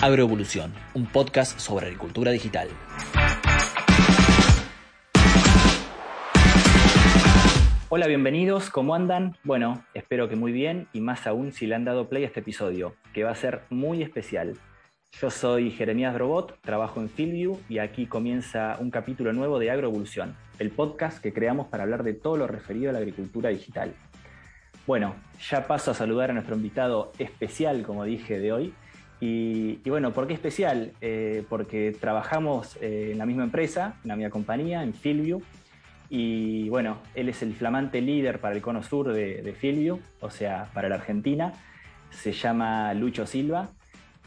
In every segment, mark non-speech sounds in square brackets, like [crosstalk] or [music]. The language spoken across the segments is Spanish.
Agroevolución, un podcast sobre agricultura digital. Hola, bienvenidos, ¿cómo andan? Bueno, espero que muy bien y más aún si le han dado play a este episodio, que va a ser muy especial. Yo soy Jeremías Drobot, trabajo en Fieldview y aquí comienza un capítulo nuevo de Agroevolución, el podcast que creamos para hablar de todo lo referido a la agricultura digital. Bueno, ya paso a saludar a nuestro invitado especial, como dije, de hoy, y, bueno, ¿por qué especial? Eh, porque trabajamos eh, en la misma empresa, en la misma compañía, en Filview. Y bueno, él es el flamante líder para el cono sur de, de o sea, para la Argentina. Se llama Lucho Silva.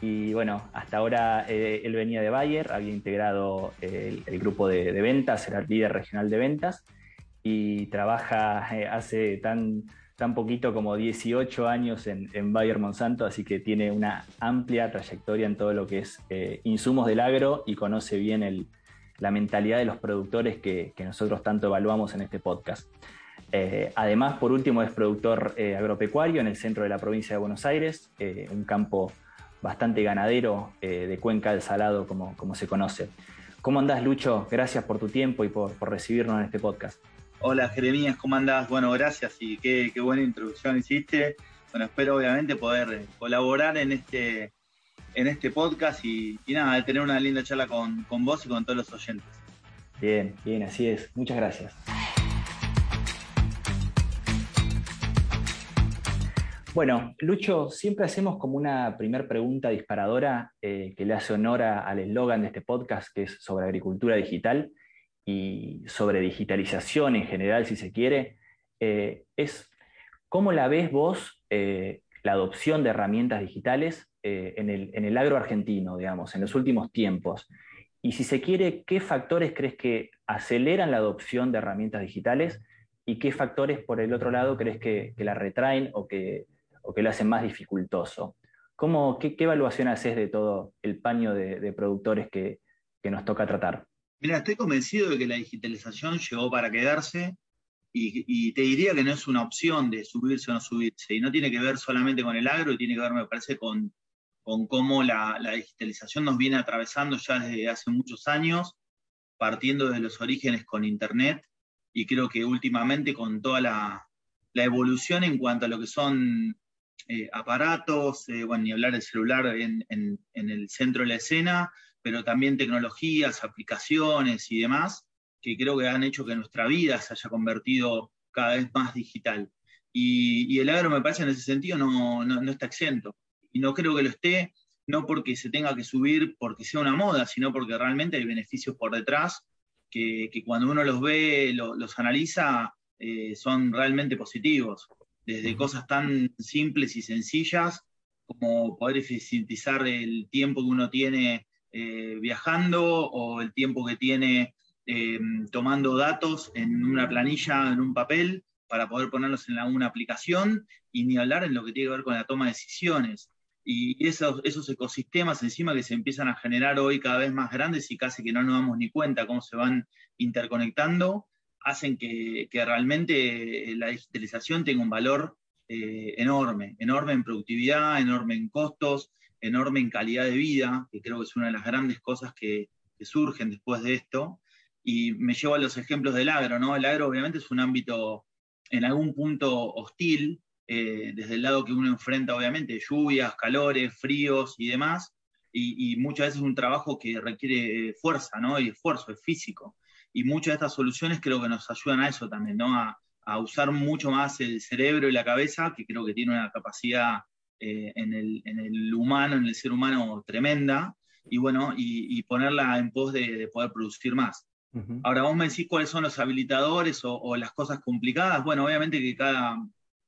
Y bueno, hasta ahora eh, él venía de Bayer, había integrado el, grupo de, de, ventas, era el líder regional de ventas. Y trabaja hace tan tan poquito como 18 años en, Bayer Monsanto, así que tiene una amplia trayectoria en todo lo que es eh, insumos del agro y conoce bien la mentalidad de los productores que, nosotros tanto evaluamos en este podcast. Eh, además, por último, es productor eh, agropecuario en el centro de la provincia de Buenos Aires, un campo bastante ganadero de Cuenca del Salado, como, como se conoce. ¿Cómo andás, Lucho? Gracias por tu tiempo y por recibirnos en este podcast. Hola Jeremías, ¿cómo andás? Bueno, gracias y qué, buena introducción hiciste. Bueno, espero obviamente poder eh, colaborar en este, en este podcast y, nada, tener una linda charla con, con vos y con todos los oyentes. Bien, bien, así es. Muchas gracias. Bueno, Lucho, siempre hacemos como una primera pregunta disparadora eh, que le hace honor al eslogan de este podcast, que es sobre agricultura digital y sobre digitalización en general, si se quiere, eh, es cómo la ves vos eh, la adopción de herramientas digitales eh, en, el, en, el, agro argentino, digamos, en los últimos tiempos. Y si se quiere, ¿qué factores crees que aceleran la adopción de herramientas digitales y qué factores, por el otro lado, crees que, la retraen o que, o que lo hacen más dificultoso? ¿Cómo, qué, evaluación haces de todo el paño de, productores que, que nos toca tratar? Mira, estoy convencido de que la digitalización llegó para quedarse y, te diría que no es una opción de subirse o no subirse, y no tiene que ver solamente con el agro, tiene que ver, me parece, con, cómo la, digitalización nos viene atravesando ya desde hace muchos años, partiendo de los orígenes con Internet, y creo que últimamente con toda la, evolución en cuanto a lo que son eh, aparatos, eh, bueno, ni hablar del celular en, en el centro de la escena, pero también tecnologías, aplicaciones y demás, que creo que han hecho que nuestra vida se haya convertido cada vez más digital. Y, el agro, me parece, en ese sentido no, no, está exento. Y no creo que lo esté, no porque se tenga que subir porque sea una moda, sino porque realmente hay beneficios por detrás que, que cuando uno los ve, los analiza, eh, son realmente positivos. Desde cosas tan simples y sencillas como poder eficientizar el tiempo que uno tiene eh, viajando o el tiempo que tiene eh, tomando datos en una planilla, en un papel, para poder ponerlos en una aplicación y ni hablar en lo que tiene que ver con la toma de decisiones. Y esos, esos ecosistemas encima que se empiezan a generar hoy cada vez más grandes y casi que no nos damos ni cuenta cómo se van interconectando, hacen que, realmente la digitalización tenga un valor eh, enorme, enorme en productividad, enorme en costos, enorme en calidad de vida, que creo que es una de las grandes cosas que, surgen después de esto. Y me llevo a los ejemplos del agro, ¿no? El agro obviamente es un ámbito en algún punto hostil, eh, desde el lado que uno enfrenta obviamente lluvias, calores, fríos y demás, y, muchas veces es un trabajo que requiere fuerza, ¿no? Y esfuerzo, es físico. Y muchas de estas soluciones creo que nos ayudan a eso también, ¿no? A, a usar mucho más el cerebro y la cabeza, que creo que tiene una capacidad eh, en, el, humano, en el ser humano tremenda, y bueno, y, ponerla en pos de, poder producir más. Ahora vos me decís cuáles son los habilitadores o, las cosas complicadas. Bueno, obviamente que cada,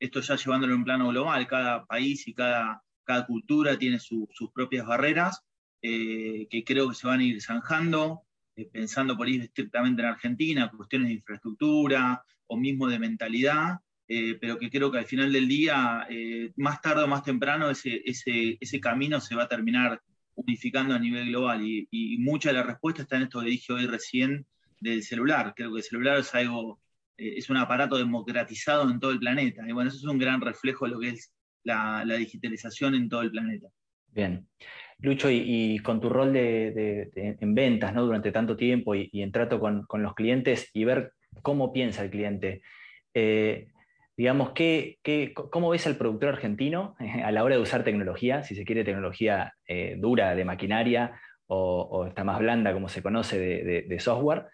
esto ya llevándolo en plano global, cada país y cada, cada cultura tiene sus propias barreras, eh, que creo que se van a ir zanjando, eh, pensando por ir estrictamente en Argentina, cuestiones de infraestructura o mismo de mentalidad, eh, pero que creo que al final del día, eh, más tarde o más temprano, ese, ese, ese, camino se va a terminar unificando a nivel global. Y, mucha de la respuesta está en esto que dije hoy recién del celular. Creo que el celular es algo, eh, es un aparato democratizado en todo el planeta. Y bueno, eso es un gran reflejo de lo que es la, digitalización en todo el planeta. Bien. Lucho, y, con tu rol de, en ventas ¿no? durante tanto tiempo y, en trato con, los clientes y ver cómo piensa el cliente, digamos, ¿qué, cómo ves al productor argentino a la hora de usar tecnología, si se quiere tecnología eh, dura de maquinaria o, está más blanda como se conoce de, software?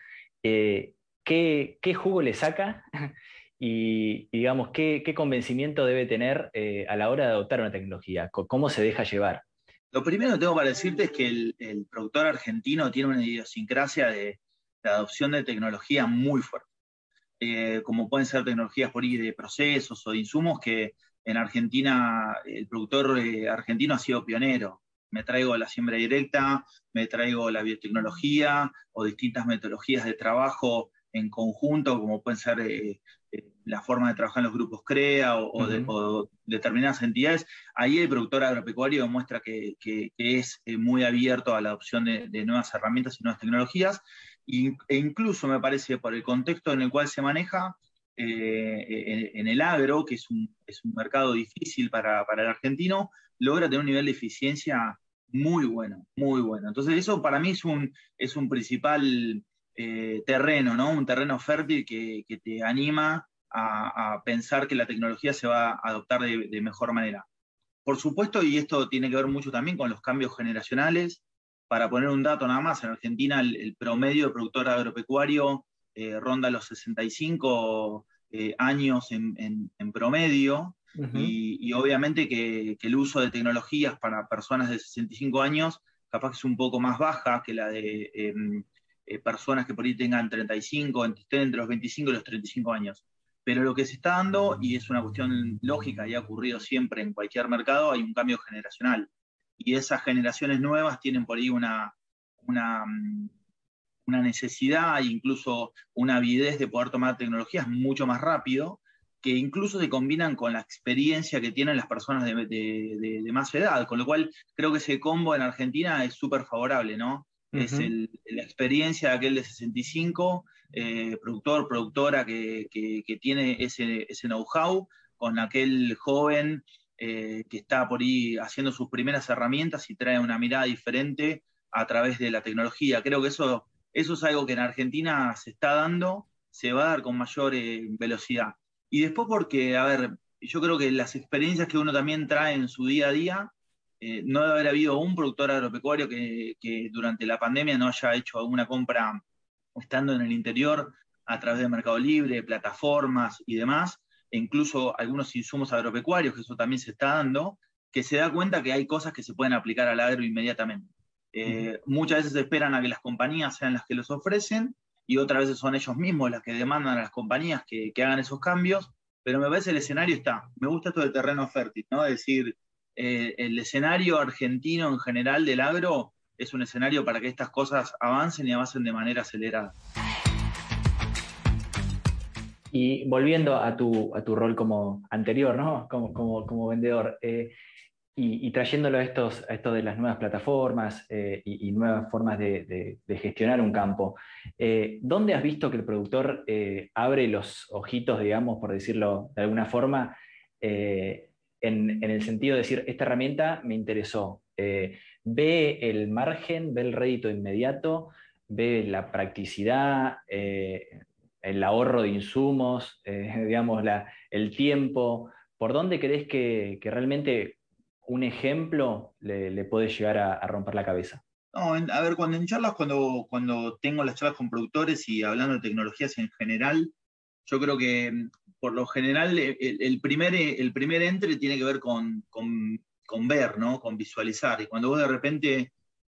Eh, ¿qué, jugo le saca [laughs] y, digamos, ¿qué, convencimiento debe tener a la hora de adoptar una tecnología? ¿Cómo se deja llevar? Lo primero que tengo para decirte es que el, productor argentino tiene una idiosincrasia de, adopción de tecnología muy fuerte. Eh, como pueden ser tecnologías por ahí de procesos o de insumos, que en Argentina el productor eh, argentino ha sido pionero. Me traigo la siembra directa, me traigo la biotecnología o distintas metodologías de trabajo en conjunto, como pueden ser eh, la forma de trabajar en los grupos CREA o, de, determinadas entidades, ahí el productor agropecuario demuestra que, es eh, muy abierto a la adopción de, nuevas herramientas y nuevas tecnologías, e incluso me parece por el contexto en el cual se maneja eh, en, el agro, que es un, mercado difícil para, el argentino, logra tener un nivel de eficiencia muy bueno, muy bueno. Entonces eso para mí es un, es un principal eh, terreno, ¿no? Un terreno fértil que, te anima a, pensar que la tecnología se va a adoptar de, mejor manera. Por supuesto, y esto tiene que ver mucho también con los cambios generacionales, para poner un dato nada más, en Argentina el, promedio de productor agropecuario eh, ronda los 65 eh, años en, promedio, y, obviamente que, el uso de tecnologías para personas de 65 años capaz que es un poco más baja que la de em, eh, personas que por ahí tengan 35, estén entre los 25 y los 35 años. Pero lo que se está dando, y es una cuestión lógica y ha ocurrido siempre en cualquier mercado, hay un cambio generacional. Y esas generaciones nuevas tienen por ahí una, una, mm, una necesidad e incluso una avidez de poder tomar tecnologías mucho más rápido, que incluso se combinan con la experiencia que tienen las personas de, de, de más edad. Con lo cual, creo que ese combo en Argentina es súper favorable, ¿no? es la experiencia de aquel de 65, eh, productor, productora que, tiene ese, know-how, con aquel joven eh, que está por ahí haciendo sus primeras herramientas y trae una mirada diferente a través de la tecnología. Creo que eso, eso es algo que en Argentina se está dando, se va a dar con mayor eh, velocidad. Y después porque, a ver, yo creo que las experiencias que uno también trae en su día a día, eh, no debe haber habido un productor agropecuario que, durante la pandemia no haya hecho alguna compra estando en el interior a través de Mercado Libre, plataformas y demás, e incluso algunos insumos agropecuarios, que eso también se está dando, que se da cuenta que hay cosas que se pueden aplicar al agro inmediatamente. Eh, muchas veces esperan a que las compañías sean las que los ofrecen y otras veces son ellos mismos las que demandan a las compañías que, que hagan esos cambios, pero me parece el escenario está. Me gusta esto del terreno fértil, ¿no? Es decir, eh, el escenario argentino en general del agro es un escenario para que estas cosas avancen y avancen de manera acelerada. Y volviendo a tu, a tu rol como anterior, ¿no? Como, como, vendedor, eh, y, trayéndolo a, estos, esto de las nuevas plataformas eh, y, nuevas formas de, gestionar un campo, ¿dónde has visto que el productor abre los ojitos, digamos, por decirlo de alguna forma, en, el sentido de decir, esta herramienta me interesó. Eh, ve el margen, ve el rédito inmediato, ve la practicidad, eh, el ahorro de insumos, [laughs] eh, digamos, el tiempo. ¿Por dónde crees que, realmente un ejemplo le, puede llegar a, romper la cabeza? No, a ver, cuando en charlas, cuando, cuando tengo las charlas con productores y hablando de tecnologías en general, yo creo que por lo general el, primer, el primer entre tiene que ver con, ver, ¿no? Con visualizar. Y cuando vos de repente,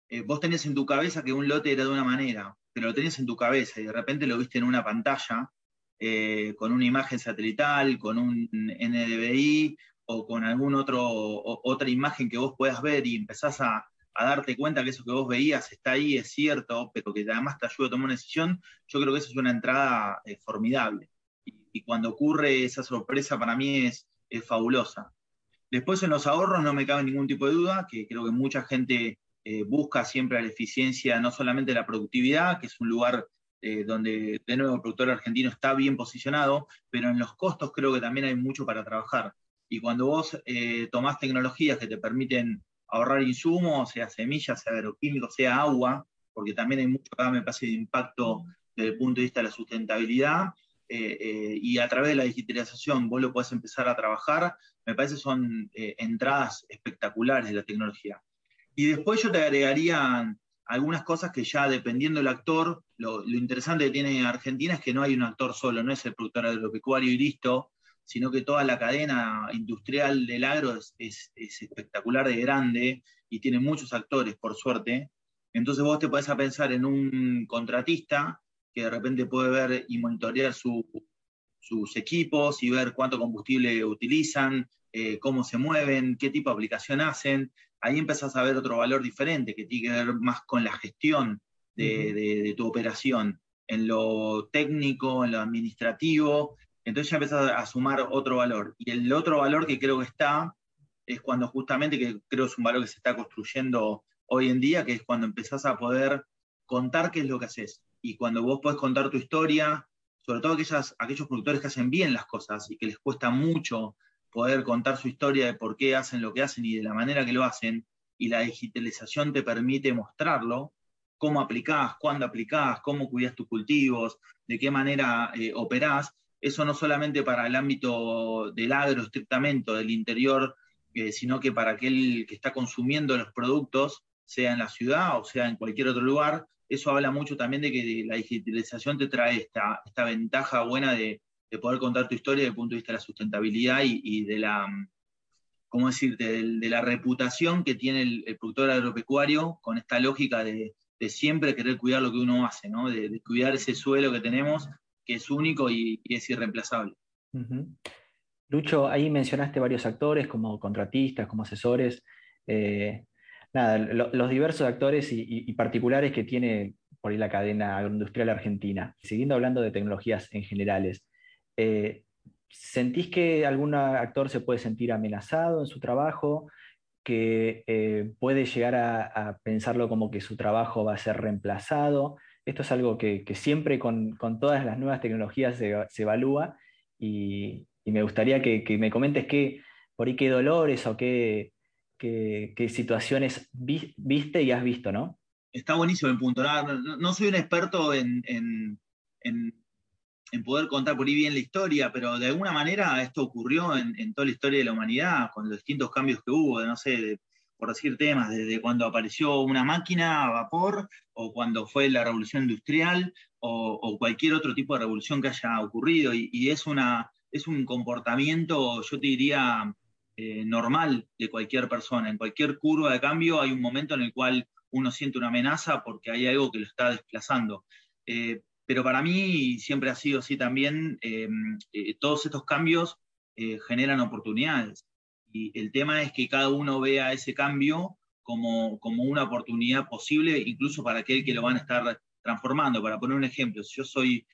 eh, vos tenías en tu cabeza que un lote era de una manera, pero lo tenías en tu cabeza y de repente lo viste en una pantalla eh, con una imagen satelital, con un NDVI o con algún otro, otra imagen que vos puedas ver y empezás a, darte cuenta que eso que vos veías está ahí, es cierto, pero que además te ayuda a tomar una decisión, yo creo que esa es una entrada eh, formidable y cuando ocurre esa sorpresa para mí es, fabulosa. Después en los ahorros no me cabe ningún tipo de duda, que creo que mucha gente eh, busca siempre la eficiencia, no solamente la productividad, que es un lugar eh, donde de nuevo el productor argentino está bien posicionado, pero en los costos creo que también hay mucho para trabajar. Y cuando vos eh, tomás tecnologías que te permiten ahorrar insumos, sea semillas, sea agroquímicos, sea agua, porque también hay mucho acá, me parece, de impacto desde el punto de vista de la sustentabilidad. Eh, y a través de la digitalización vos lo podés empezar a trabajar, me parece son entradas espectaculares de la tecnología. Y después yo te agregaría algunas cosas que ya dependiendo del actor, lo, interesante que tiene Argentina es que no hay un actor solo, no es el productor agropecuario y listo, sino que toda la cadena industrial del agro es, es, espectacular de grande y tiene muchos actores, por suerte. Entonces vos te podés pensar en un contratista que de repente puede ver y monitorear sus equipos y ver cuánto combustible utilizan, eh, cómo se mueven, qué tipo de aplicación hacen. Ahí empezás a ver otro valor diferente que tiene que ver más con la gestión de, tu operación, en lo técnico, en lo administrativo. Entonces ya empezás a sumar otro valor. Y el otro valor que creo que está es cuando justamente, que creo es un valor que se está construyendo hoy en día, que es cuando empezás a poder contar qué es lo que haces y cuando vos podés contar tu historia, sobre todo aquellas, aquellos productores que hacen bien las cosas y que les cuesta mucho poder contar su historia de por qué hacen lo que hacen y de la manera que lo hacen, y la digitalización te permite mostrarlo, cómo aplicás, cuándo aplicás, cómo cuidas tus cultivos, de qué manera eh, operás, eso no solamente para el ámbito del agro estrictamente, del interior, eh, sino que para aquel que está consumiendo los productos, sea en la ciudad o sea en cualquier otro lugar, eso habla mucho también de que la digitalización te trae esta, esta ventaja buena de, poder contar tu historia desde el punto de vista de la sustentabilidad y, de la, ¿cómo decirte?, de, la reputación que tiene el, productor agropecuario con esta lógica de, siempre querer cuidar lo que uno hace, ¿no? de, cuidar ese suelo que tenemos, que es único y, es irreemplazable. Lucho, ahí mencionaste varios actores como contratistas, como asesores. Eh, nada, los diversos actores y, particulares que tiene por ahí la cadena agroindustrial argentina. Siguiendo hablando de tecnologías en generales, eh, ¿sentís que algún actor se puede sentir amenazado en su trabajo? que eh, puede llegar a, pensarlo como que su trabajo va a ser reemplazado. Esto es algo que, siempre con, todas las nuevas tecnologías se, evalúa y, me gustaría que, me comentes qué, por ahí qué dolores o qué, qué, situaciones viste y has visto, ¿no? Está buenísimo el punto. No, soy un experto en, poder contar por ahí bien la historia, pero de alguna manera esto ocurrió en, toda la historia de la humanidad, con los distintos cambios que hubo, no sé, por decir temas, desde cuando apareció una máquina a vapor, o cuando fue la revolución industrial, o, cualquier otro tipo de revolución que haya ocurrido. Y, y es, una, es un comportamiento, yo te diría, eh, normal de cualquier persona. En cualquier curva de cambio hay un momento en el cual uno siente una amenaza porque hay algo que lo está desplazando. Eh, pero para mí siempre ha sido así también, eh, todos estos cambios generan oportunidades. Y el tema es que cada uno vea ese cambio como, como una oportunidad posible, incluso para aquel que lo van a estar transformando. Para poner un ejemplo, si yo soy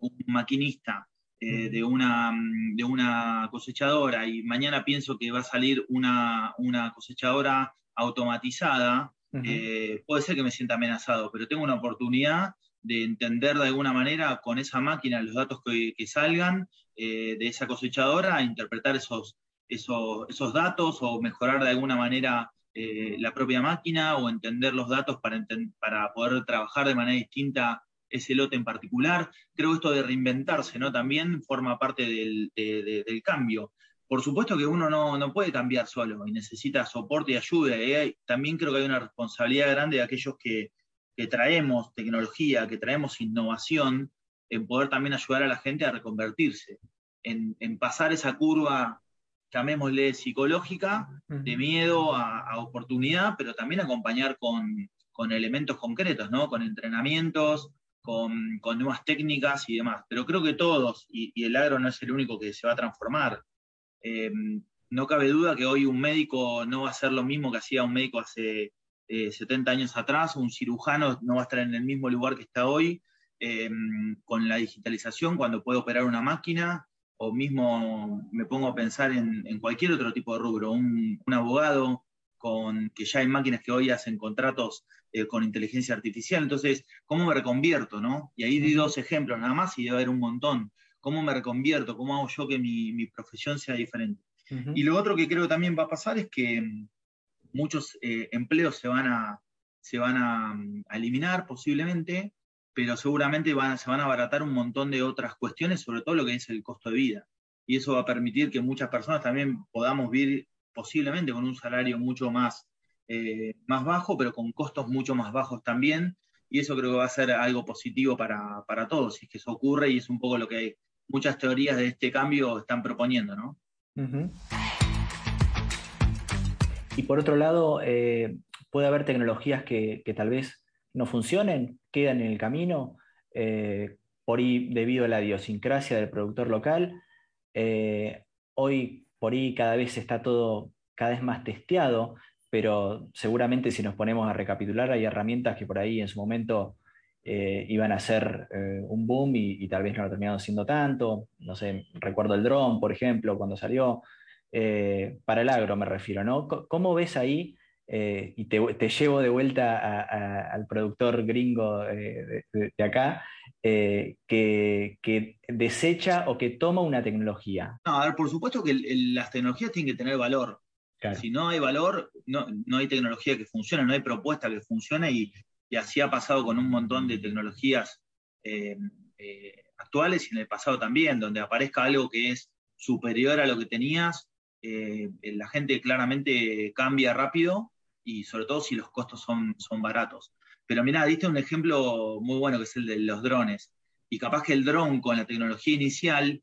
un maquinista eh, de, una, de una cosechadora y mañana pienso que va a salir una, cosechadora automatizada, eh, puede ser que me sienta amenazado, pero tengo una oportunidad de entender de alguna manera con esa máquina los datos que, salgan eh, de esa cosechadora, interpretar esos, esos, datos o mejorar de alguna manera la propia máquina o entender los datos para, para poder trabajar de manera distinta ese lote en particular. Creo que esto de reinventarse, ¿no? También forma parte del, cambio. Por supuesto que uno no, puede cambiar solo y necesita soporte y ayuda. ¿eh? También creo que hay una responsabilidad grande de aquellos que, traemos tecnología, que traemos innovación, en poder también ayudar a la gente a reconvertirse, en, pasar esa curva, llamémosle psicológica, de miedo a, oportunidad, pero también acompañar con, con elementos concretos, ¿no? Con entrenamientos, con, nuevas técnicas y demás. Pero creo que todos, y, el agro no es el único que se va a transformar. Eh, no cabe duda que hoy un médico no va a ser lo mismo que hacía un médico hace 70 eh, años atrás, un cirujano no va a estar en el mismo lugar que está hoy, eh, con la digitalización, cuando puede operar una máquina, o mismo me pongo a pensar en, cualquier otro tipo de rubro, un, un abogado, con que ya hay máquinas que hoy hacen contratos eh, con inteligencia artificial. Entonces, ¿cómo me reconvierto? ¿no? Y ahí di dos ejemplos nada más y debe haber un montón. ¿Cómo me reconvierto? ¿Cómo hago yo que mi, profesión sea diferente? Y lo otro que creo que también va a pasar es que muchos empleos se van a, se van a, eliminar posiblemente, pero seguramente van, se van a abaratar un montón de otras cuestiones, sobre todo lo que es el costo de vida. Y eso va a permitir que muchas personas también podamos vivir posiblemente con un salario mucho más, eh, más bajo, pero con costos mucho más bajos también. Y eso creo que va a ser algo positivo para, para todos, si es que eso ocurre, y es un poco lo que muchas teorías de este cambio están proponiendo, ¿no? Y por otro lado, eh, puede haber tecnologías que, tal vez no funcionen, quedan en el camino, eh, por ahí debido a la idiosincrasia del productor local. Eh, hoy por ahí cada vez está todo cada vez más testeado, pero seguramente si nos ponemos a recapitular hay herramientas que por ahí en su momento iban a ser un boom y, tal vez no lo terminaron siendo tanto. No sé, recuerdo el dron, por ejemplo, cuando salió. Para el agro me refiero, ¿no? ¿Cómo ves ahí eh, y te, llevo de vuelta al productor gringo eh, de, acá, eh, que, desecha o que toma una tecnología? No, a ver, por supuesto que las tecnologías tienen que tener valor. Si no hay valor, no, hay tecnología que funcione, no hay propuesta que funcione y, así ha pasado con un montón de tecnologías actuales y en el pasado también, donde aparezca algo que es superior a lo que tenías, la gente claramente cambia rápido y sobre todo si los costos son, son baratos. Pero mira, diste un ejemplo muy bueno que es el de los drones. Y capaz que el dron con la tecnología inicial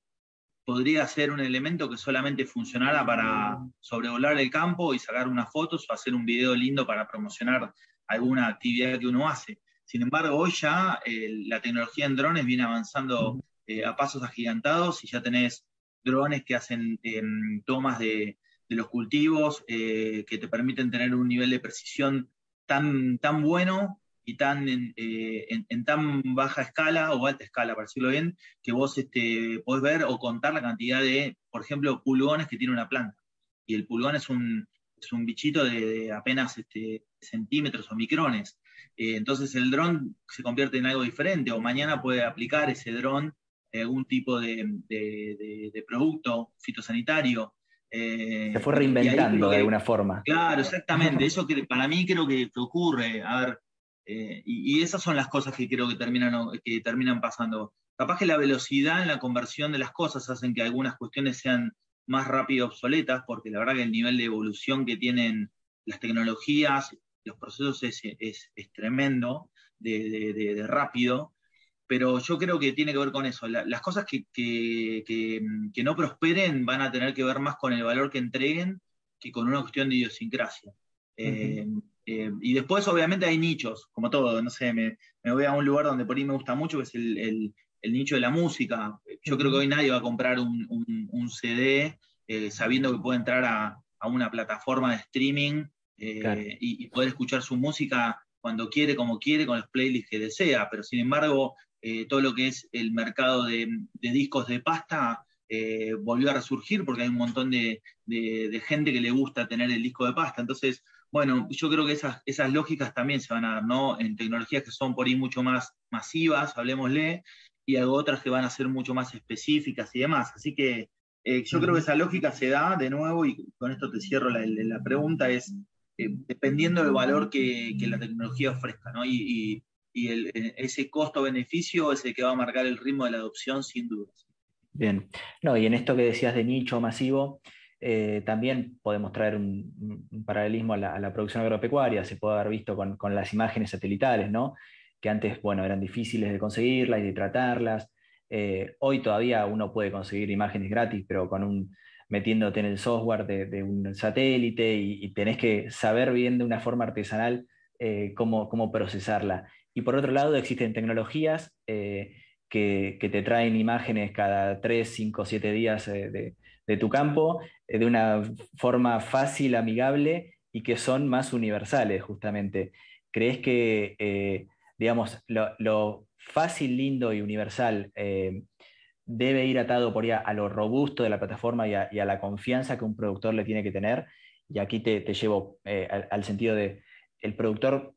podría ser un elemento que solamente funcionara para sobrevolar el campo y sacar unas fotos o hacer un video lindo para promocionar alguna actividad que uno hace. Sin embargo, hoy ya eh, la tecnología en drones viene avanzando eh, a pasos agigantados y ya tenés drones que hacen em, tomas de, los cultivos eh, que te permiten tener un nivel de precisión tan, tan bueno y tan eh, en, tan baja escala o alta escala, para decirlo bien, que vos este, podés ver o contar la cantidad de, por ejemplo, pulgones que tiene una planta. Y el pulgón es un, un bichito de, apenas este, centímetros o micrones. Eh, entonces el dron se convierte en algo diferente o mañana puede aplicar ese dron algún tipo de, de producto fitosanitario se fue reinventando de alguna forma. Claro, exactamente. [laughs] Eso que para mí creo que, ocurre. A ver, eh, y, esas son las cosas que creo que terminan, que terminan pasando. Capaz que la velocidad en la conversión de las cosas hacen que algunas cuestiones sean más rápido obsoletas, porque la verdad que el nivel de evolución que tienen las tecnologías, los procesos es, es, tremendo de rápido pero yo creo que tiene que ver con eso. las cosas que, no prosperen van a tener que ver más con el valor que entreguen que con una cuestión de idiosincrasia. Eh, eh, y después, obviamente, hay nichos, como todo. No sé, me, voy a un lugar donde por ahí me gusta mucho, que es el, nicho de la música. Yo creo que hoy nadie va a comprar un, CD eh, sabiendo que puede entrar a, una plataforma de streaming y, y, poder escuchar su música cuando quiere, como quiere, con los playlists que desea. Pero sin embargo, eh, todo lo que es el mercado de, discos de pasta eh, volvió a resurgir porque hay un montón de, gente que le gusta tener el disco de pasta. Entonces, bueno, yo creo que esas, esas lógicas también se van a dar, ¿no? En tecnologías que son por ahí mucho más masivas, hablemosle, y hay otras que van a ser mucho más específicas y demás. Así que eh, yo creo que esa lógica se da de nuevo, y con esto te cierro la, la pregunta, es dependiendo del valor que, la tecnología ofrezca, ¿no? y, y eh, ese costo-beneficio es el que va a marcar el ritmo de la adopción sin dudas. Bien, no, y en esto que decías de nicho masivo, eh, también podemos traer un, paralelismo a la, producción agropecuaria, se puede haber visto con, las imágenes satelitales, ¿no? que antes bueno, eran difíciles de conseguirlas y de tratarlas. Eh, hoy todavía uno puede conseguir imágenes gratis, pero con un, metiéndote en el software de, un satélite y, tenés que saber bien de una forma artesanal cómo, cómo procesarla. Y por otro lado, existen tecnologías eh, que, te traen imágenes cada 3, 5, 7 días eh, de, tu campo eh, de una forma fácil, amigable y que son más universales, justamente. ¿Crees que, digamos, lo, fácil, lindo y universal debe ir atado por ya a lo robusto de la plataforma y a, la confianza que un productor le tiene que tener? Y aquí te, llevo al, al sentido de, el productor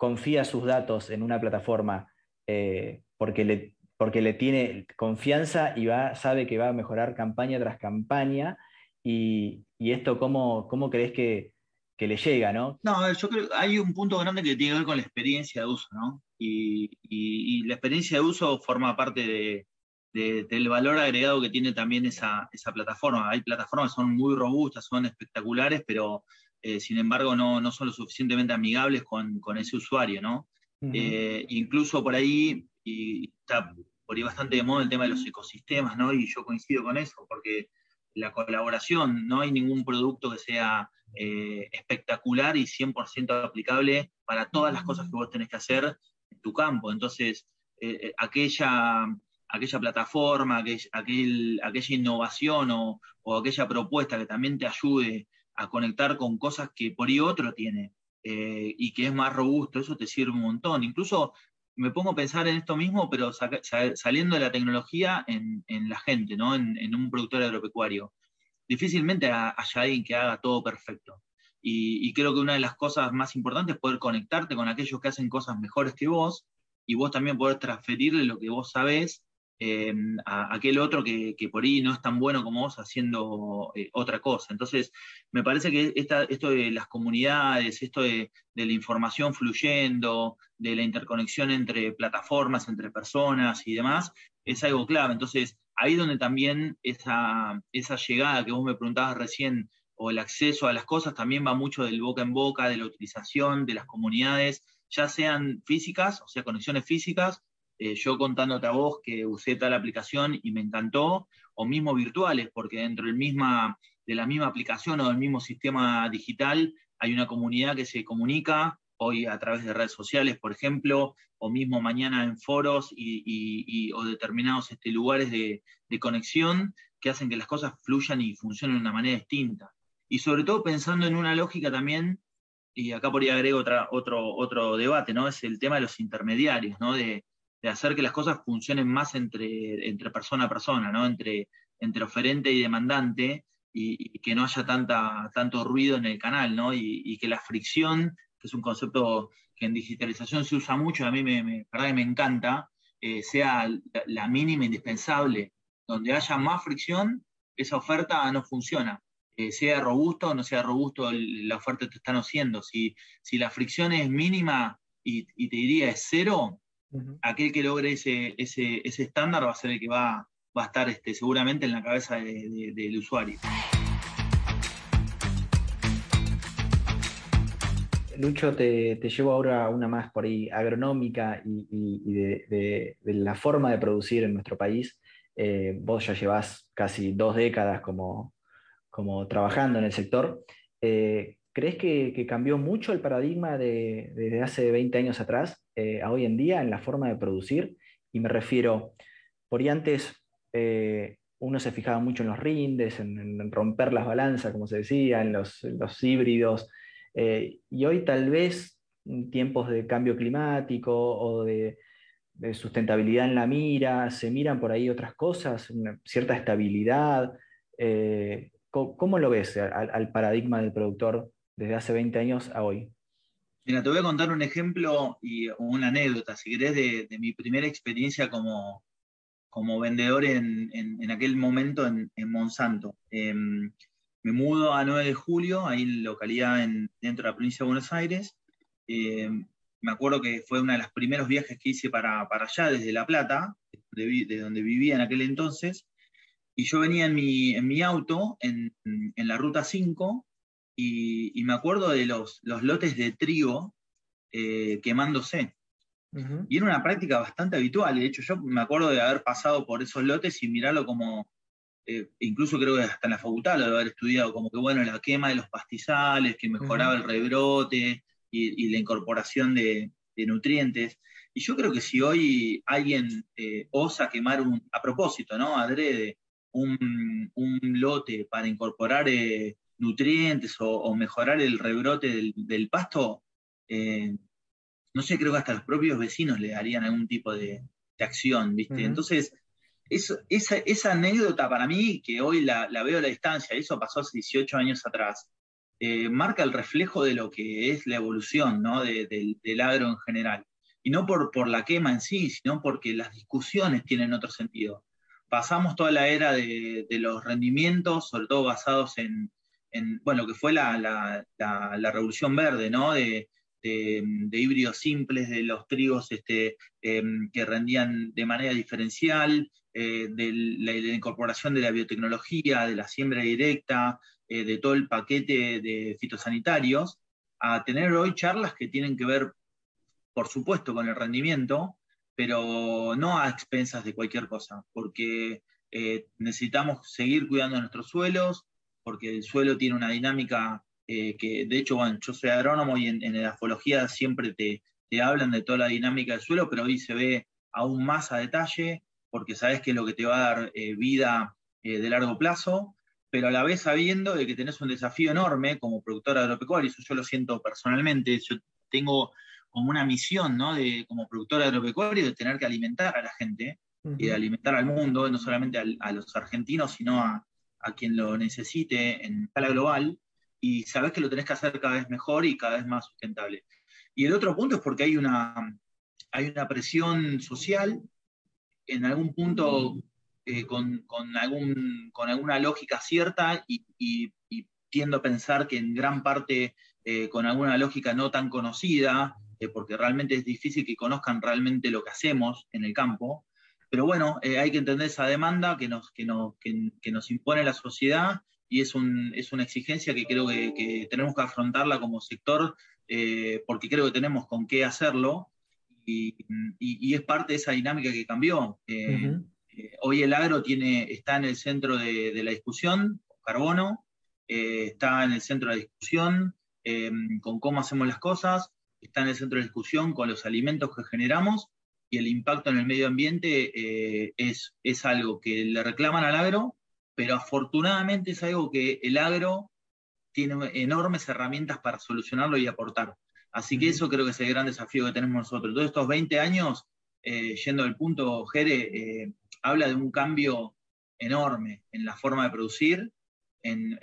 confía sus datos en una plataforma eh, porque, le, porque le tiene confianza y va, sabe que va a mejorar campaña tras campaña. Y, esto, ¿cómo, cómo crees que, que le llega, ¿no? No, yo creo que hay un punto grande que tiene que ver con la experiencia de uso, ¿no? Y, la experiencia de uso forma parte del valor agregado que tiene también esa, plataforma. Hay plataformas que son muy robustas, son espectaculares, pero eh, sin embargo no, son lo suficientemente amigables con, ese usuario, ¿no? Eh, incluso por ahí, y está por ahí bastante de moda el tema de los ecosistemas, ¿no? Y yo coincido con eso, porque la colaboración, no hay ningún producto que sea eh, espectacular y 100% aplicable para todas las cosas que vos tenés que hacer en tu campo. Entonces, aquella, aquella plataforma, aquella innovación o, aquella propuesta que también te ayude a conectar con cosas que por ahí otro tiene y que es más robusto, eso te sirve un montón. Incluso me pongo a pensar en esto mismo, pero saliendo de la tecnología en, la gente, ¿no? en, un productor agropecuario difícilmente haya alguien que haga todo perfecto. Y, creo que una de las cosas más importantes es poder conectarte con aquellos que hacen cosas mejores que vos y vos también poder transferirle lo que vos sabés a, aquel otro que, por ahí no es tan bueno como vos haciendo eh, otra cosa. Entonces, me parece que esto de las comunidades, esto de, de, la información fluyendo, de la interconexión entre plataformas, entre personas y demás, es algo clave. Entonces, ahí donde también esa, esa llegada que vos me preguntabas recién, o el acceso a las cosas, también va mucho del boca en boca, de la utilización de las comunidades, ya sean físicas, o sea, conexiones físicas, eh, yo contándote a vos que usé tal aplicación y me encantó, o mismo virtuales, porque dentro del misma, de la misma aplicación o del mismo sistema digital hay una comunidad que se comunica hoy a través de redes sociales, por ejemplo, o mismo mañana en foros y, o determinados este, lugares de, conexión que hacen que las cosas fluyan y funcionen de una manera distinta. Y sobre todo pensando en una lógica también, y acá por ahí agrego otra, otro, otro debate, ¿no? Es el tema de los intermediarios, ¿no? De, hacer que las cosas funcionen más entre, entre persona a persona, ¿no? Entre, entre oferente y demandante, y, que no haya tanta, tanto ruido en el canal, ¿no? Y, que la fricción que es un concepto que en digitalización se usa mucho, a mí me, me, me encanta, eh, sea la, mínima indispensable. Donde haya más fricción, esa oferta no funciona. Eh, sea robusto o no sea robusto la oferta que te están haciendo. Si, si la fricción es mínima y, te diría es cero, aquel que logre ese, ese, ese, estándar va a ser el que va, va a estar este, seguramente en la cabeza del usuario. Lucho, te, llevo ahora una más por ahí agronómica y, de, la forma de producir en nuestro país. Eh, vos ya llevas casi dos décadas como, trabajando en el sector. Eh, ¿Crees que, cambió mucho el paradigma de, desde hace 20 años atrás eh, a hoy en día en la forma de producir? Y me refiero, por ahí antes uno se fijaba mucho en los rindes, en, romper las balanzas, como se decía, en los, los híbridos, eh, y hoy tal vez en tiempos de cambio climático o de, sustentabilidad en la mira, se miran por ahí otras cosas, una cierta estabilidad. Eh, ¿cómo, lo ves al, paradigma del productor desde hace 20 años a hoy? Mira, te voy a contar un ejemplo y una anécdota, si querés, de, mi primera experiencia como, como vendedor en, aquel momento en, Monsanto. Em, me mudo a 9 de julio, ahí en localidad dentro de la provincia de Buenos Aires. Eh, me acuerdo que fue uno de los primeros viajes que hice para, allá, desde La Plata, de, donde vivía en aquel entonces. Y yo venía en mi, en mi auto, en, la ruta 5, y, me acuerdo de los, los lotes de trigo eh, quemándose. Y era una práctica bastante habitual. De hecho, yo me acuerdo de haber pasado por esos lotes y mirarlo como, eh, incluso creo que hasta en la facultad lo de haber estudiado, como que bueno, la quema de los pastizales, que mejoraba el rebrote y, la incorporación de, nutrientes. Y yo creo que si hoy alguien eh, osa quemar un, a propósito, ¿no? Adrede, un, lote para incorporar nutrientes o, mejorar el rebrote del, pasto, no sé, creo que hasta los propios vecinos le darían algún tipo de, acción, ¿viste? Entonces, esa, anécdota para mí, que hoy la, veo a la distancia, eso pasó hace 18 años atrás, eh, marca el reflejo de lo que es la evolución ¿no? del agro en general. Y no por, por la quema en sí, sino porque las discusiones tienen otro sentido. Pasamos toda la era de, los rendimientos, sobre todo basados en, en bueno, que fue la, revolución verde, ¿no? De, híbridos simples, de los trigos este, em, que rendían de manera diferencial, eh, de la, incorporación de la biotecnología, de la siembra directa, eh, de todo el paquete de fitosanitarios, a tener hoy charlas que tienen que ver, por supuesto, con el rendimiento, pero no a expensas de cualquier cosa, porque eh, necesitamos seguir cuidando nuestros suelos, porque el suelo tiene una dinámica que, de hecho, bueno, yo soy agrónomo y en, en la afología siempre te, te hablan de toda la dinámica del suelo, pero hoy se ve aún más a detalle porque sabes que es lo que te va a dar eh, vida eh, de largo plazo, pero a la vez sabiendo de que tenés un desafío enorme como productor agropecuario, eso yo lo siento personalmente, yo tengo como una misión, ¿no? De, como productor agropecuario, de tener que alimentar a la gente y de alimentar al mundo, no solamente a los argentinos, sino a, quien lo necesite en escala global, y sabes que lo tenés que hacer cada vez mejor y cada vez más sustentable. Y el otro punto es porque hay una, hay una presión social en algún punto eh, con, algún, con alguna lógica cierta y, tiendo a pensar que en gran parte eh, con alguna lógica no tan conocida, eh, porque realmente es difícil que conozcan realmente lo que hacemos en el campo. Pero bueno, hay que entender esa demanda que nos, que nos, que, nos impone la sociedad y es, un, es una exigencia que creo que, tenemos que afrontarla como sector, porque creo que tenemos con qué hacerlo y, es parte de esa dinámica que cambió. Eh, eh, hoy el agro tiene, está en el centro de, la discusión, carbono, eh, está en el centro de la discusión con cómo hacemos las cosas, está en el centro de la discusión con los alimentos que generamos y el impacto en el medio ambiente es, es algo que le reclaman al agro, pero afortunadamente es algo que el agro tiene enormes herramientas para solucionarlo y aportar. Así que eso creo que es el gran desafío que tenemos nosotros. Todos estos 20 años, eh, yendo al punto, Jere, eh, habla de un cambio enorme en la forma de producir, en,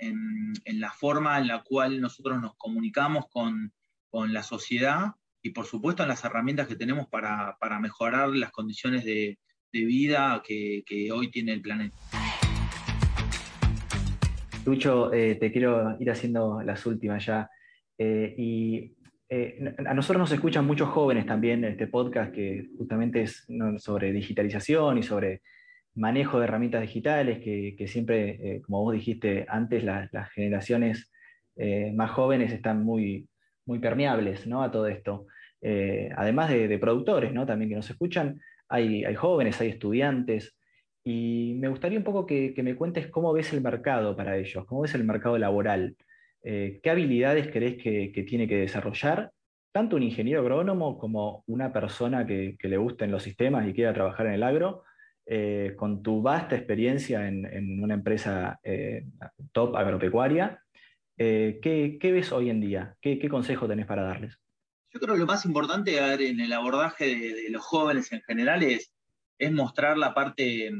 la forma en la cual nosotros nos comunicamos con, la sociedad y por supuesto en las herramientas que tenemos para, mejorar las condiciones de, vida que, hoy tiene el planeta. Lucho, eh, te quiero ir haciendo las últimas ya. y eh, a nosotros nos escuchan muchos jóvenes también en este podcast que justamente es sobre digitalización y sobre manejo de herramientas digitales, que, siempre, eh, como vos dijiste antes, las generaciones eh, más jóvenes están muy, muy permeables ¿no? a todo esto. Además de, productores ¿no? también que nos escuchan, hay, jóvenes, hay estudiantes, y me gustaría un poco que, que me cuentes cómo ves el mercado para ellos, cómo ves el mercado laboral. Eh, ¿qué habilidades crees que, tiene que desarrollar tanto un ingeniero agrónomo como una persona que, le gusten los sistemas y quiera trabajar en el agro, eh, con tu vasta experiencia en, una empresa eh, top agropecuaria? ¿qué, ves hoy en día? ¿Qué, consejo tenés para darles? Yo creo que lo más importante en el abordaje de, los jóvenes en general es, mostrar la parte,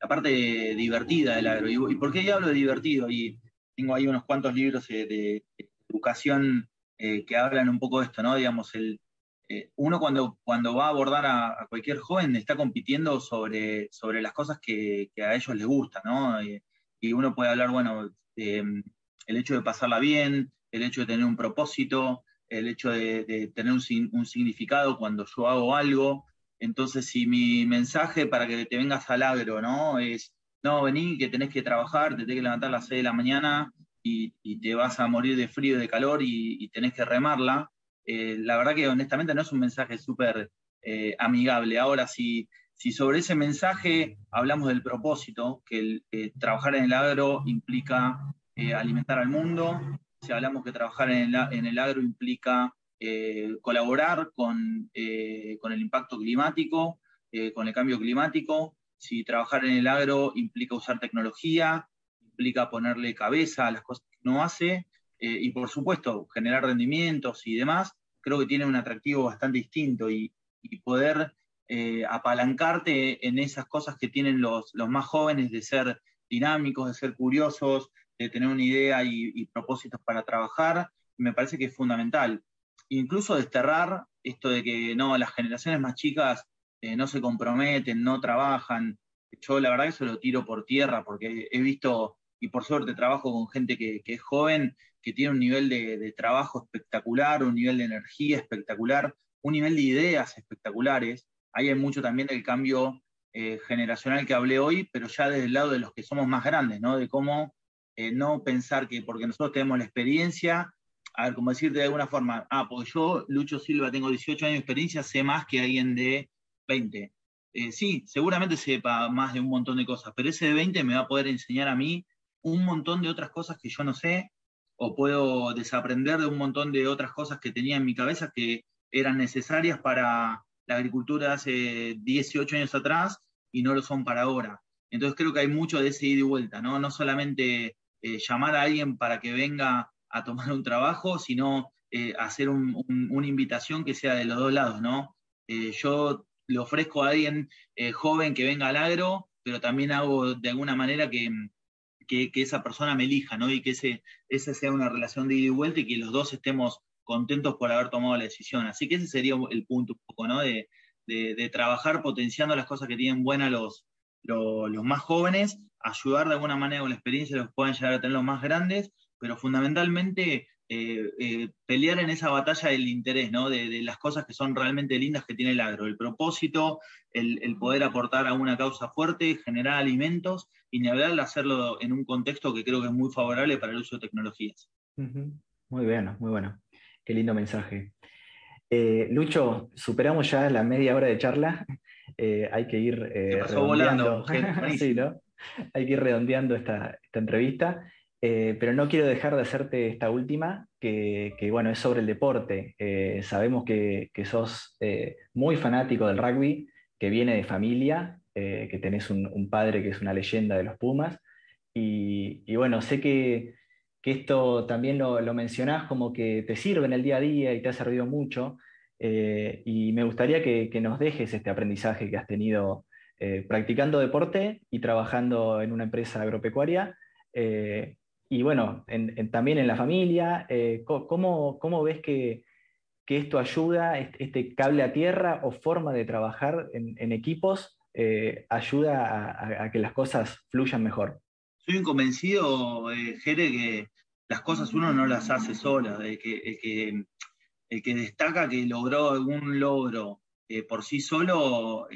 la parte divertida del agro. ¿Y, por qué hablo de divertido? Y tengo ahí unos cuantos libros de, educación eh, que hablan un poco de esto, ¿no? Digamos, el, eh, uno cuando, cuando va a abordar a, cualquier joven está compitiendo sobre, sobre las cosas que, a ellos les gustan, ¿no? Y, uno puede hablar, bueno, el hecho de pasarla bien, el hecho de tener un propósito, el hecho de, tener un, significado cuando yo hago algo. Entonces, si mi mensaje para que te vengas al agro, ¿no? Es no, vení, que tenés que trabajar, te tenés que levantar a las 6 de la mañana y, te vas a morir de frío y de calor y, tenés que remarla. Eh, la verdad que honestamente no es un mensaje súper eh, amigable. Ahora, si, si sobre ese mensaje hablamos del propósito, que el, trabajar en el agro implica eh, alimentar al mundo, si hablamos que trabajar en el, en el agro implica colaborar con, con el impacto climático, con el cambio climático, si trabajar en el agro implica usar tecnología, implica ponerle cabeza a las cosas que no hace, eh, y por supuesto generar rendimientos y demás, creo que tiene un atractivo bastante distinto y, poder eh, apalancarte en esas cosas que tienen los, más jóvenes de ser dinámicos, de ser curiosos, de tener una idea y, propósitos para trabajar, me parece que es fundamental. Incluso desterrar esto de que no, las generaciones más chicas eh, no se comprometen, no trabajan. Yo la verdad que eso lo tiro por tierra porque he visto y por suerte trabajo con gente que, es joven, que tiene un nivel de, trabajo espectacular, un nivel de energía espectacular, un nivel de ideas espectaculares. Ahí hay mucho también del cambio eh, generacional que hablé hoy, pero ya desde el lado de los que somos más grandes, ¿no? De cómo eh, no pensar que porque nosotros tenemos la experiencia, a ver, como decirte de alguna forma, ah, porque yo, Lucho Silva, tengo 18 años de experiencia, sé más que alguien de 20. Eh, sí, seguramente sepa más de un montón de cosas, pero ese de 20 me va a poder enseñar a mí un montón de otras cosas que yo no sé, o puedo desaprender de un montón de otras cosas que tenía en mi cabeza que eran necesarias para la agricultura hace 18 años atrás y no lo son para ahora. Entonces creo que hay mucho de ese ida y vuelta, ¿no? No solamente eh, llamar a alguien para que venga a tomar un trabajo, sino eh, hacer una invitación que sea de los dos lados, ¿no? Eh, yo le ofrezco a alguien joven que venga al agro, pero también hago de alguna manera que, que, esa persona me elija, ¿no? Y que esa sea una relación de ida y vuelta y que los dos estemos contentos por haber tomado la decisión. Así que ese sería el punto un poco, ¿no? De, trabajar potenciando las cosas que tienen buenas los, los, más jóvenes, ayudar de alguna manera con la experiencia los puedan llegar a tener los más grandes, pero fundamentalmente eh, eh, pelear en esa batalla del interés, ¿no? De, las cosas que son realmente lindas que tiene el agro, el propósito, el, poder aportar a una causa fuerte, generar alimentos y ni hablar de hacerlo en un contexto que creo que es muy favorable para el uso de tecnologías. Muy bueno, muy bueno. Qué lindo mensaje. Eh, Lucho, superamos ya la media hora de charla. Hay que ir redondeando. [laughs] Hay que ir redondeando esta, esta entrevista. Eh, pero no quiero dejar de hacerte esta última, que, bueno, es sobre el deporte. Eh, sabemos que, sos eh, muy fanático del rugby, que viene de familia, que tenés un, padre que es una leyenda de los Pumas. Y, bueno, sé que, esto también lo, lo, mencionás como que te sirve en el día a día y te ha servido mucho. Y me gustaría que, nos dejes este aprendizaje que has tenido practicando deporte y trabajando en una empresa agropecuaria y bueno, también en la familia, eh, ¿cómo, ves que, esto ayuda, este, cable a tierra o forma de trabajar en, equipos, eh, ayuda a, que las cosas fluyan mejor? Soy un convencido, eh, Jere, que las cosas uno no las hace sola, que, el que, destaca que logró algún logro por sí solo,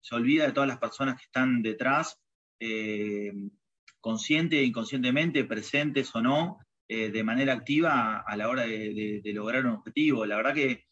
se olvida de todas las personas que están detrás consciente e inconscientemente, presentes o no, eh, de manera activa a la hora de, lograr un objetivo. La verdad que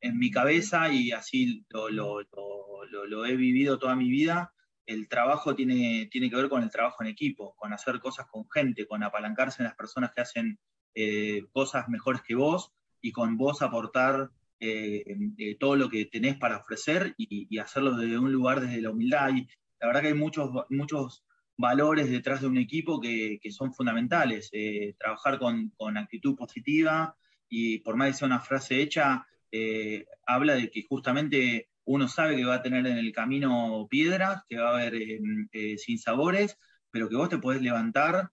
en mi cabeza, y así lo, he vivido toda mi vida, el trabajo tiene, tiene, que ver con el trabajo en equipo, con hacer cosas con gente, con apalancarse en las personas que hacen eh, cosas mejores que vos y con vos aportar eh, todo lo que tenés para ofrecer y, hacerlo desde un lugar desde la humildad. Y la verdad que hay muchos, muchos valores detrás de un equipo que, son fundamentales. Eh, trabajar con, actitud positiva y por más que sea una frase hecha, eh, habla de que justamente uno sabe que va a tener en el camino piedras, que va a haber eh, sin sabores, pero que vos te podés levantar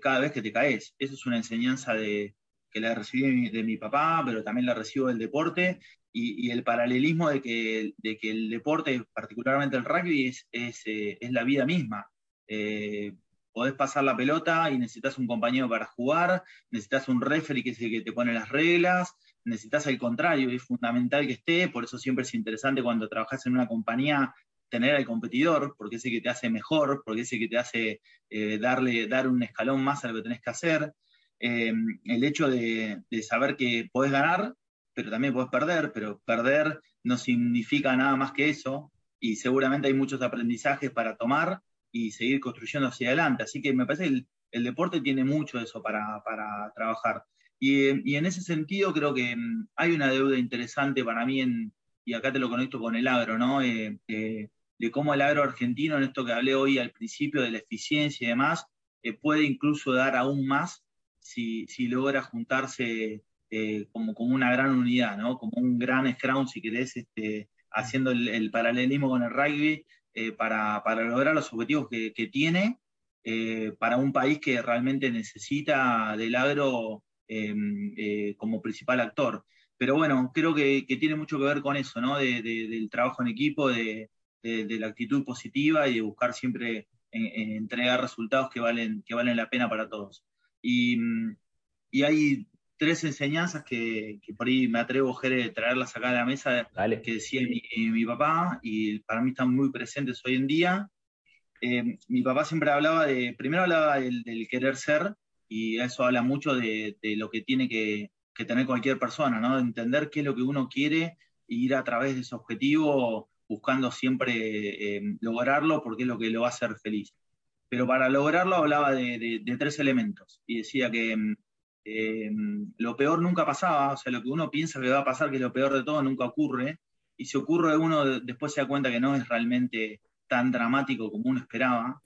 cada vez que te caes. Eso es una enseñanza de, que la recibí de mi, papá, pero también la recibo del deporte, y, el paralelismo de que, de que, el deporte, particularmente el rugby, es, es la vida misma. Eh, podés pasar la pelota y necesitas un compañero para jugar, necesitas un referee que es el que te pone las reglas, necesitas al contrario, es fundamental que esté, por eso siempre es interesante cuando trabajas en una compañía tener al competidor, porque es el que te hace mejor, porque es el que te hace eh, darle, dar un escalón más a lo que tenés que hacer. Eh, el hecho de, saber que podés ganar, pero también podés perder, pero perder no significa nada más que eso, y seguramente hay muchos aprendizajes para tomar y seguir construyendo hacia adelante. Así que me parece que el, deporte tiene mucho eso para, trabajar. Y, en ese sentido creo que mm, hay una deuda interesante para mí, en, y acá te lo conecto con el agro, ¿no? Eh, de cómo el agro argentino, en esto que hablé hoy al principio de la eficiencia y demás, eh, puede incluso dar aún más si, logra juntarse como, como una gran unidad, ¿no? Como un gran scrum, si querés, este, haciendo el, paralelismo con el rugby, eh, para, lograr los objetivos que, tiene eh, para un país que realmente necesita del agro eh, como principal actor. Pero bueno, creo que, tiene mucho que ver con eso, ¿no? del trabajo en equipo, de, la actitud positiva y de buscar siempre entregar resultados que valen, que valen la pena para todos. Y, y hay tres enseñanzas que, por ahí me atrevo, a traerlas acá a la mesa, que decía mi, papá, y para mí están muy presentes hoy en día. Eh, mi papá siempre hablaba de, primero hablaba del, querer ser, y eso habla mucho de, lo que tiene que, tener cualquier persona, ¿no? De entender qué es lo que uno quiere e ir a través de ese objetivo buscando siempre eh, lograrlo porque es lo que lo va a hacer feliz. Pero para lograrlo hablaba de, tres elementos y decía que mm, eh, lo peor nunca pasaba, o sea, lo que uno piensa que va a pasar, que es lo peor de todo, nunca ocurre, y si ocurre uno después se da cuenta que no es realmente tan dramático como uno esperaba.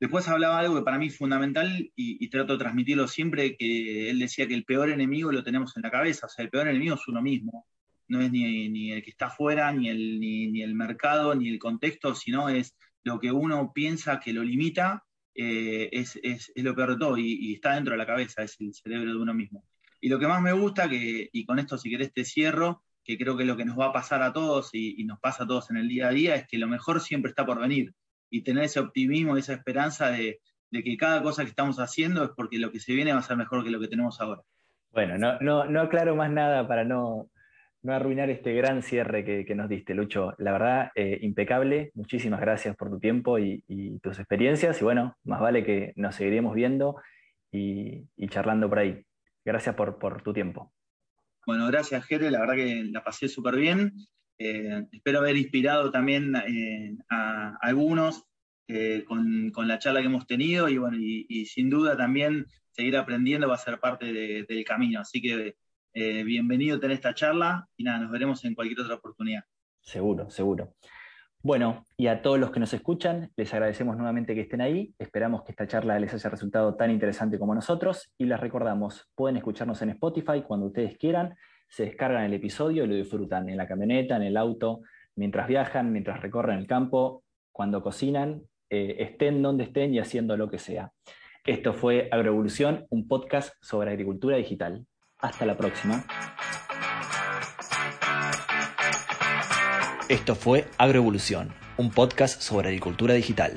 Después hablaba algo que para mí es fundamental y, trato de transmitirlo siempre, que él decía que el peor enemigo lo tenemos en la cabeza, o sea, el peor enemigo es uno mismo, no es ni, el que está afuera, ni el, ni el mercado, ni el contexto, sino es lo que uno piensa que lo limita eh, es, lo peor de todo y, está dentro de la cabeza, es el cerebro de uno mismo. Y lo que más me gusta, que, y con esto si querés te cierro, que creo que lo que nos va a pasar a todos y, nos pasa a todos en el día a día, es que lo mejor siempre está por venir y tener ese optimismo, esa esperanza de, que cada cosa que estamos haciendo es porque lo que se viene va a ser mejor que lo que tenemos ahora. Bueno, no, no, no aclaro más nada para no, no arruinar este gran cierre que, nos diste, Lucho. La verdad, eh, impecable. Muchísimas gracias por tu tiempo y, tus experiencias. Y bueno, más vale que nos seguiremos viendo y, charlando por ahí. Gracias por, tu tiempo. Bueno, gracias, Jere. La verdad que la pasé súper bien. Eh, espero haber inspirado también eh, a, algunos con, la charla que hemos tenido y, bueno, y, sin duda también seguir aprendiendo va a ser parte del camino. Así que eh, bienvenido tener esta charla y nada, nos veremos en cualquier otra oportunidad. Seguro, seguro. Bueno, y a todos los que nos escuchan, les agradecemos nuevamente que estén ahí. Esperamos que esta charla les haya resultado tan interesante como nosotros y les recordamos, pueden escucharnos en Spotify cuando ustedes quieran, se descargan el episodio y lo disfrutan en la camioneta, en el auto, mientras viajan, mientras recorren el campo, cuando cocinan, eh, estén donde estén y haciendo lo que sea. Esto fue Agroevolución, un podcast sobre agricultura digital. Hasta la próxima. Esto fue Agroevolución, un podcast sobre agricultura digital.